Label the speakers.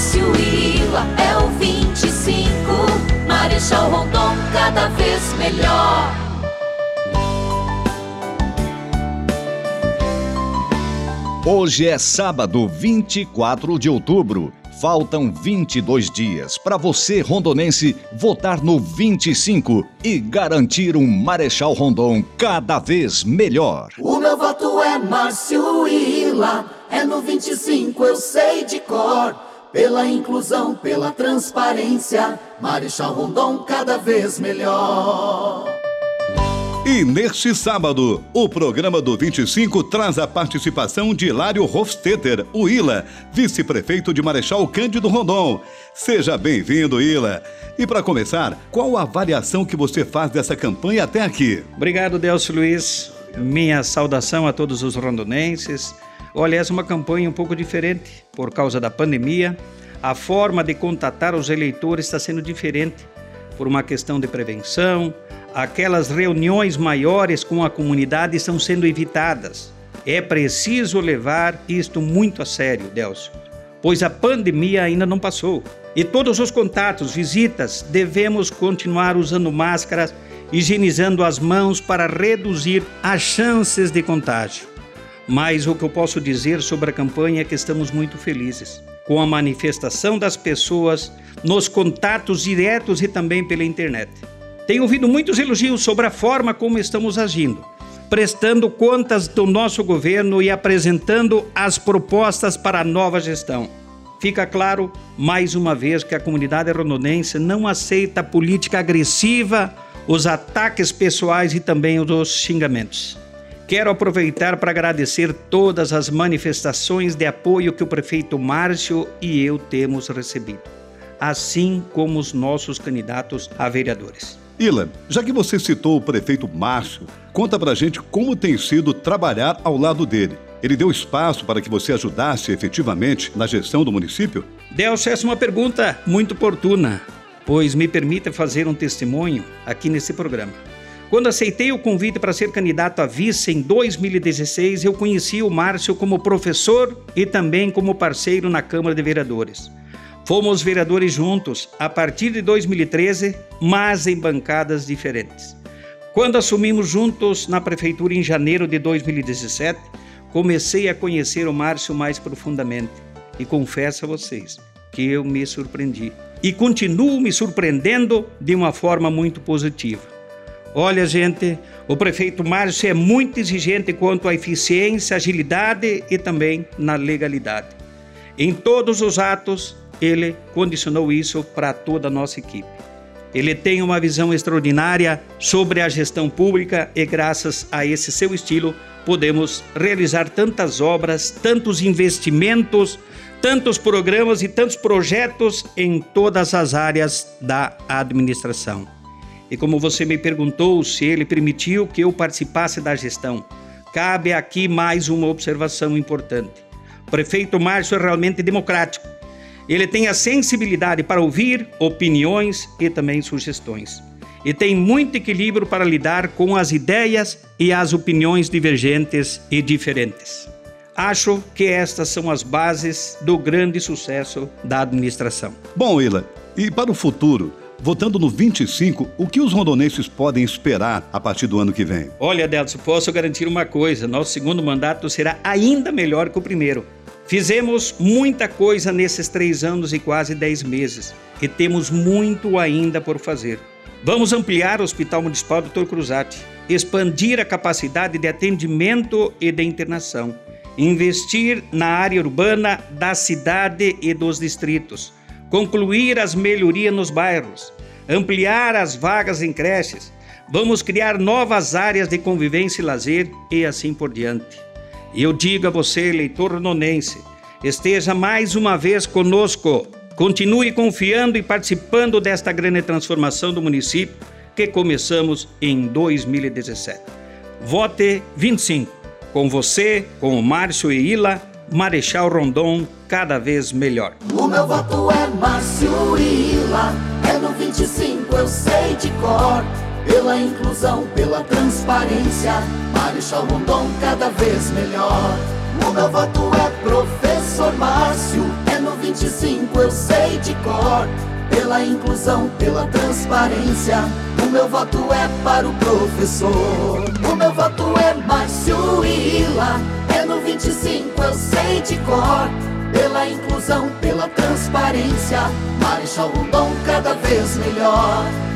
Speaker 1: Márcio Ila é o 25. Marechal Rondon cada vez melhor.
Speaker 2: Hoje é sábado, 24 de outubro. Faltam 22 dias para você, rondonense, votar no 25 e garantir um Marechal Rondon cada vez melhor.
Speaker 3: O meu voto é Márcio Ila, é no 25, eu sei de cor. Pela inclusão, pela transparência, Marechal Rondon cada vez melhor.
Speaker 4: E neste sábado, o programa do 25 traz a participação de Hilário Hofstetter, o Ila, vice-prefeito de Marechal Cândido Rondon. Seja bem-vindo, Ila. E para começar, qual a avaliação que você faz dessa campanha até aqui?
Speaker 5: Obrigado, Delcio Luiz. Minha saudação a todos os rondonenses. Olha, essa é uma campanha um pouco diferente por causa da pandemia. A forma de contatar os eleitores está sendo diferente por uma questão de prevenção, aquelas reuniões maiores com a comunidade estão sendo evitadas. É preciso levar isto muito a sério, Delcio, pois a pandemia ainda não passou. E todos os contatos, visitas, devemos continuar usando máscaras, higienizando as mãos para reduzir as chances de contágio. Mas o que eu posso dizer sobre a campanha é que estamos muito felizes com a manifestação das pessoas nos contatos diretos e também pela internet. Tenho ouvido muitos elogios sobre a forma como estamos agindo, prestando contas do nosso governo e apresentando as propostas para a nova gestão. Fica claro, mais uma vez, que a comunidade rondonense não aceita a política agressiva, os ataques pessoais e também os xingamentos. Quero aproveitar para agradecer todas as manifestações de apoio que o prefeito Márcio e eu temos recebido, assim como os nossos candidatos a vereadores.
Speaker 4: Ila, já que você citou o prefeito Márcio, conta pra gente como tem sido trabalhar ao lado dele. Ele deu espaço para que você ajudasse efetivamente na gestão do município?
Speaker 5: Delcio, essa é uma pergunta muito oportuna, pois me permita fazer um testemunho aqui nesse programa. Quando aceitei o convite para ser candidato a vice em 2016, eu conheci o Márcio como professor e também como parceiro na Câmara de Vereadores. Fomos vereadores juntos a partir de 2013, mas em bancadas diferentes. Quando assumimos juntos na prefeitura em janeiro de 2017, comecei a conhecer o Márcio mais profundamente e confesso a vocês que eu me surpreendi e continuo me surpreendendo de uma forma muito positiva. Olha, gente, o prefeito Márcio é muito exigente quanto à eficiência, agilidade e também na legalidade. Em todos os atos, ele condicionou isso para toda a nossa equipe. Ele tem uma visão extraordinária sobre a gestão pública e, graças a esse seu estilo, podemos realizar tantas obras, tantos investimentos, tantos programas e tantos projetos em todas as áreas da administração. E como você me perguntou se ele permitiu que eu participasse da gestão, cabe aqui mais uma observação importante. O prefeito Márcio é realmente democrático ele tem a sensibilidade para ouvir opiniões e também sugestões. E tem muito equilíbrio para lidar com as ideias e as opiniões divergentes e diferentes. Acho que estas são as bases do grande sucesso da administração.
Speaker 4: Bom, Ila, e para o futuro, votando no 25, o que os rondonenses podem esperar a partir do ano que vem?
Speaker 5: Olha, Delcio, posso garantir uma coisa: nosso segundo mandato será ainda melhor que o primeiro. Fizemos muita coisa nesses três anos e quase dez meses e temos muito ainda por fazer. Vamos ampliar o Hospital Municipal Dr. Cruzati, expandir a capacidade de atendimento e de internação, investir na área urbana da cidade e dos distritos, concluir as melhorias nos bairros, ampliar as vagas em creches, vamos criar novas áreas de convivência e lazer e assim por diante. E eu digo a você, eleitor nonense, esteja mais uma vez conosco. Continue confiando e participando desta grande transformação do município que começamos em 2017. Vote 25. Com você, com o Márcio e Ila, Marechal Rondon, cada vez melhor.
Speaker 3: O meu voto é Márcio e Ila, é no 25, eu sei de cor. Pela inclusão, pela transparência, Marechal Rondon cada vez melhor. O meu voto é professor Márcio, é no 25 eu sei de cor. Pela inclusão, pela transparência, o meu voto é para o professor. O meu voto é Márcio Ila. É no 25 eu sei de cor. Pela inclusão, pela transparência, Marechal Rondon cada vez melhor.